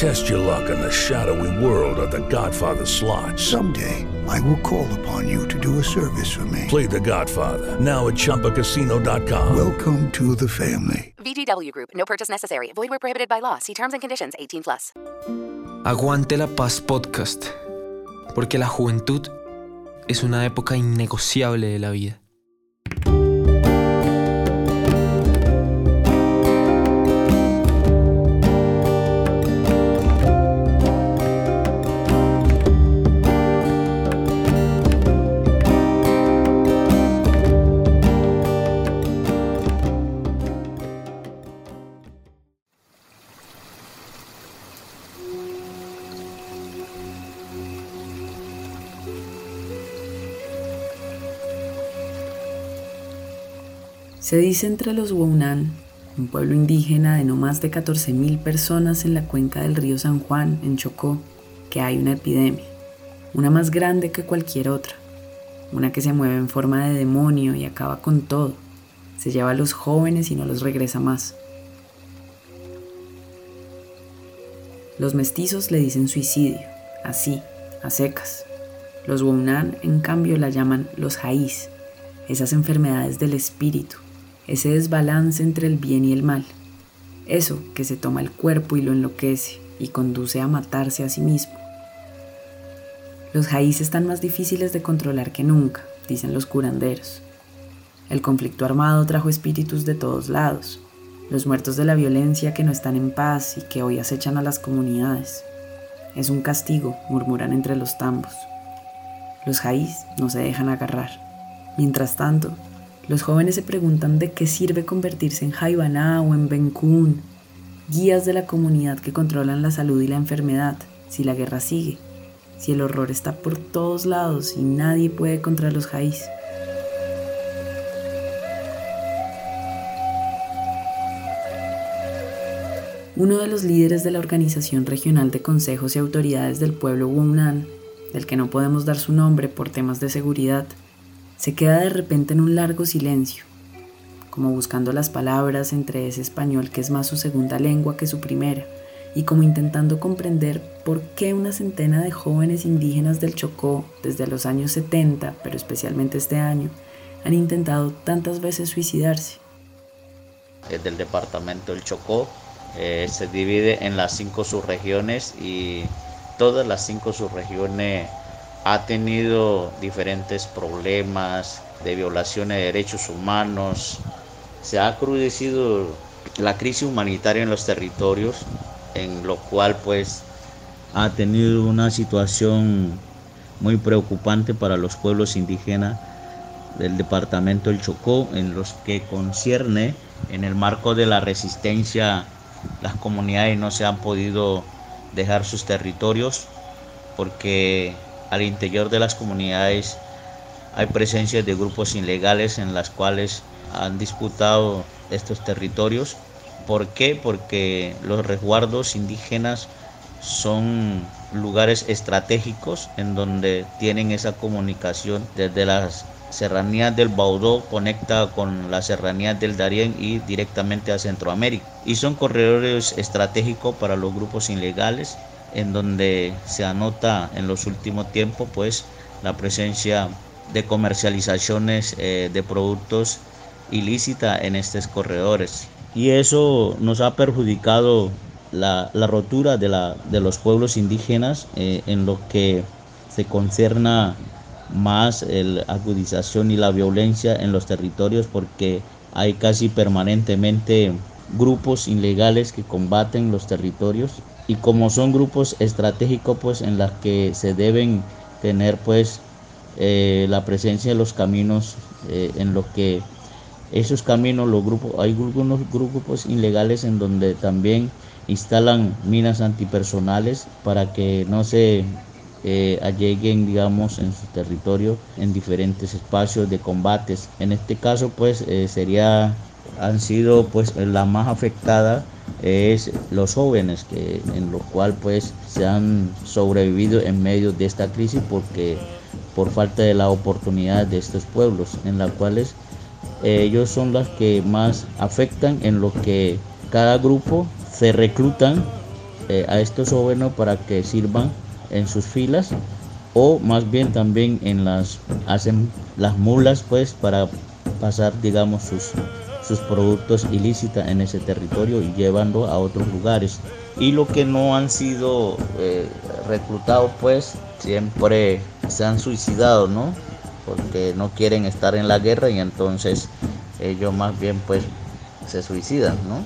Test your luck in the shadowy world of The Godfather slot. Someday, I will call upon you to do a service for me. Play The Godfather now at ChumbaCasino.com. Welcome to the family. VGW Group. No purchase necessary. Void where prohibited by law. See terms and conditions. 18 plus. Aguante la paz podcast. Porque la juventud es una época innegociable de la vida. Se dice entre los Wounan, un pueblo indígena de no más de 14.000 personas en la cuenca del río San Juan, en Chocó, que hay una epidemia, una más grande que cualquier otra, una que se mueve en forma de demonio y acaba con todo, se lleva a los jóvenes y no los regresa más. Los mestizos le dicen suicidio, así, a secas. Los Wounan, en cambio, la llaman los jaís, esas enfermedades del espíritu, ese desbalance entre el bien y el mal, eso que se toma el cuerpo y lo enloquece y conduce a matarse a sí mismo. Los jaís están más difíciles de controlar que nunca, dicen los curanderos. El conflicto armado trajo espíritus de todos lados, los muertos de la violencia que no están en paz y que hoy acechan a las comunidades. Es un castigo, murmuran entre los tambos. Los jaís no se dejan agarrar. Mientras tanto, los jóvenes se preguntan de qué sirve convertirse en Jaibaná o en Bencún, guías de la comunidad que controlan la salud y la enfermedad, si la guerra sigue, si el horror está por todos lados y nadie puede contra los jaís. Uno de los líderes de la Organización Regional de Consejos y Autoridades del pueblo Wounan, del que no podemos dar su nombre por temas de seguridad, se queda de repente en un largo silencio, como buscando las palabras entre ese español que es más su segunda lengua que su primera, y como intentando comprender por qué una centena de jóvenes indígenas del Chocó, desde los años 70, pero especialmente este año, han intentado tantas veces suicidarse. Es del departamento del Chocó, eh, se divide en las cinco subregiones y todas las cinco subregiones ha tenido diferentes problemas de violaciones de derechos humanos. Se ha crudecido la crisis humanitaria en los territorios, en lo cual pues ha tenido una situación muy preocupante para los pueblos indígenas del departamento del Chocó, en los que concierne en el marco de la resistencia las comunidades no se han podido dejar sus territorios porque al interior de las comunidades hay presencia de grupos ilegales en las cuales han disputado estos territorios. ¿Por qué? Porque los resguardos indígenas son lugares estratégicos en donde tienen esa comunicación desde las serranías del Baudó conecta con las serranías del Darién y directamente a Centroamérica. Y son corredores estratégicos para los grupos ilegales, en donde se anota en los últimos tiempos pues la presencia de comercializaciones eh, de productos ilícita en estos corredores. Y eso nos ha perjudicado la, rotura de, la, de, los pueblos indígenas eh, en lo que se concerna más la agudización y la violencia en los territorios porque hay casi permanentemente grupos ilegales que combaten los territorios y como son grupos estratégicos pues en las que se deben tener pues eh, la presencia de los caminos eh, en los que esos caminos los grupos hay algunos grupos ilegales en donde también instalan minas antipersonales para que no se eh, alleguen, digamos, en su territorio en diferentes espacios de combates. En este caso, pues, eh, sería han sido pues la más afectada es los jóvenes que en lo cual pues se han sobrevivido en medio de esta crisis porque por falta de la oportunidad de estos pueblos en las cuales eh, ellos son los que más afectan en lo que cada grupo se reclutan eh, a estos jóvenes para que sirvan en sus filas o más bien también en las hacen las mulas pues para pasar digamos sus sus productos ilícitos en ese territorio y llevando a otros lugares. Y lo que no han sido eh, reclutados pues siempre se han suicidado no porque no quieren estar en la guerra y entonces ellos más bien pues se suicidan no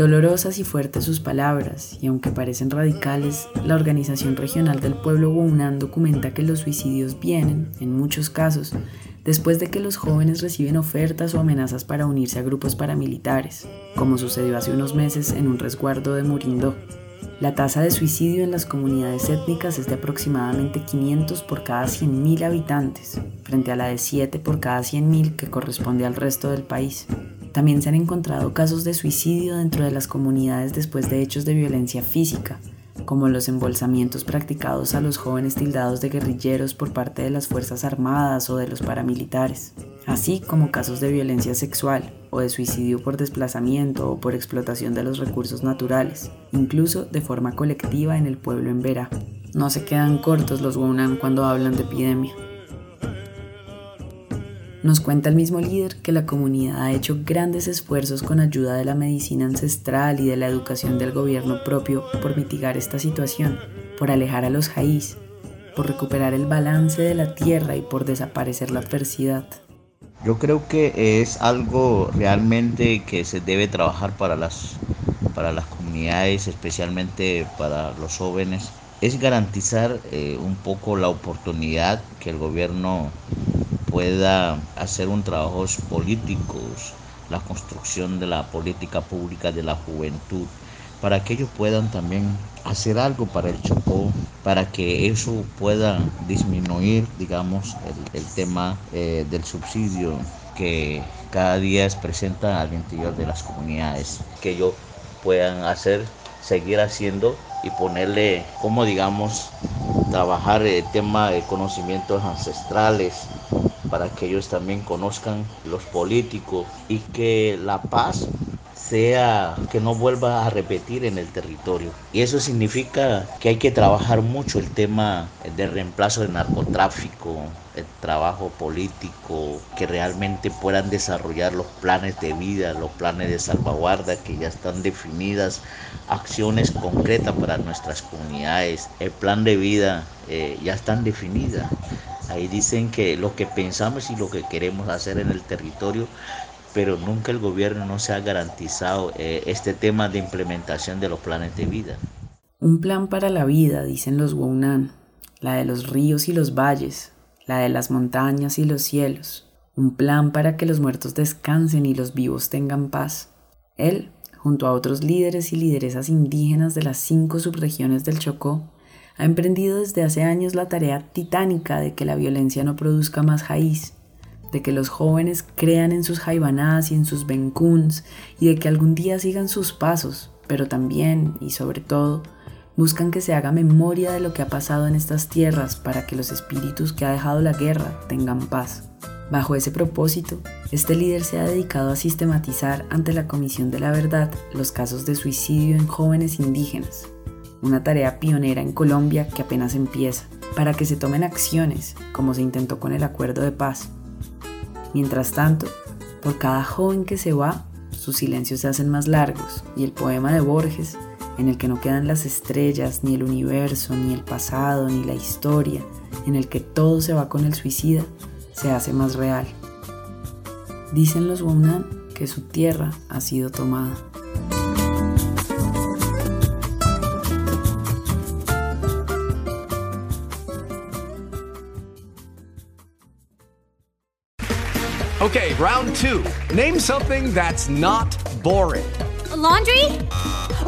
Dolorosas y fuertes sus palabras, y aunque parecen radicales, la Organización Regional del Pueblo Wounan documenta que los suicidios vienen, en muchos casos, después de que los jóvenes reciben ofertas o amenazas para unirse a grupos paramilitares, como sucedió hace unos meses en un resguardo de Murindó. La tasa de suicidio en las comunidades étnicas es de aproximadamente 500 por cada 100.000 habitantes, frente a la de 7 por cada 100.000 que corresponde al resto del país. También se han encontrado casos de suicidio dentro de las comunidades después de hechos de violencia física, como los embolsamientos practicados a los jóvenes tildados de guerrilleros por parte de las Fuerzas Armadas o de los paramilitares, así como casos de violencia sexual o de suicidio por desplazamiento o por explotación de los recursos naturales, incluso de forma colectiva en el pueblo en Vera. No se quedan cortos los Wunan cuando hablan de epidemia. Nos cuenta el mismo líder que la comunidad ha hecho grandes esfuerzos con ayuda de la medicina ancestral y de la educación del gobierno propio por mitigar esta situación, por alejar a los jaís, por recuperar el balance de la tierra y por desaparecer la adversidad. Yo creo que es algo realmente que se debe trabajar para las, para las comunidades, especialmente para los jóvenes, es garantizar eh, un poco la oportunidad que el gobierno pueda hacer un trabajo políticos, la construcción de la política pública de la juventud, para que ellos puedan también hacer algo para el Chocó, para que eso pueda disminuir, digamos, el, tema eh, del subsidio que cada día es presenta al interior de las comunidades, que ellos puedan hacer, seguir haciendo y ponerle, como digamos, trabajar el tema de conocimientos ancestrales, para que ellos también conozcan los políticos y que la paz sea que no vuelva a repetir en el territorio. Y eso significa que hay que trabajar mucho el tema del reemplazo del narcotráfico, trabajo político, que realmente puedan desarrollar los planes de vida, los planes de salvaguarda que ya están definidas, acciones concretas para nuestras comunidades. El plan de vida eh, ya están definidas. Ahí dicen que lo que pensamos y lo que queremos hacer en el territorio, pero nunca el gobierno no se ha garantizado eh, este tema de implementación de los planes de vida. Un plan para la vida, dicen los Wounan, la de los ríos y los valles, la de las montañas y los cielos, un plan para que los muertos descansen y los vivos tengan paz. Él, junto a otros líderes y lideresas indígenas de las cinco subregiones del Chocó, ha emprendido desde hace años la tarea titánica de que la violencia no produzca más jaíz, de que los jóvenes crean en sus jaibanás y en sus benkuns y de que algún día sigan sus pasos, pero también y sobre todo buscan que se haga memoria de lo que ha pasado en estas tierras para que los espíritus que ha dejado la guerra tengan paz. Bajo ese propósito, este líder se ha dedicado a sistematizar ante la Comisión de la Verdad los casos de suicidio en jóvenes indígenas, una tarea pionera en Colombia que apenas empieza, para que se tomen acciones, como se intentó con el acuerdo de paz. Mientras tanto, por cada joven que se va, sus silencios se hacen más largos y el poema de Borges, en el que no quedan las estrellas, ni el universo, ni el pasado, ni la historia, en el que todo se va con el suicida, se hace más real. Dicen los Wounan que su tierra ha sido tomada. Okay, round two. Name something that's not boring. A laundry?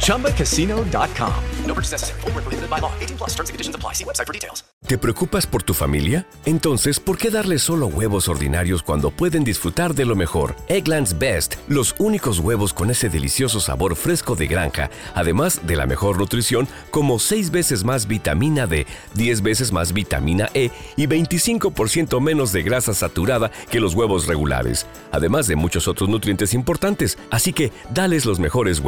ChumbaCasino.com. No purchase necessary. Full prohibited by law. 18 plus terms and conditions apply. See website for details. ¿Te preocupas por tu familia? Entonces, ¿por qué darles solo huevos ordinarios cuando pueden disfrutar de lo mejor? Eggland's Best, los únicos huevos con ese delicioso sabor fresco de granja, además de la mejor nutrición, como 6 veces más vitamina D, 10 veces más vitamina E y 25% menos de grasa saturada que los huevos regulares, además de muchos otros nutrientes importantes. Así que, dales los mejores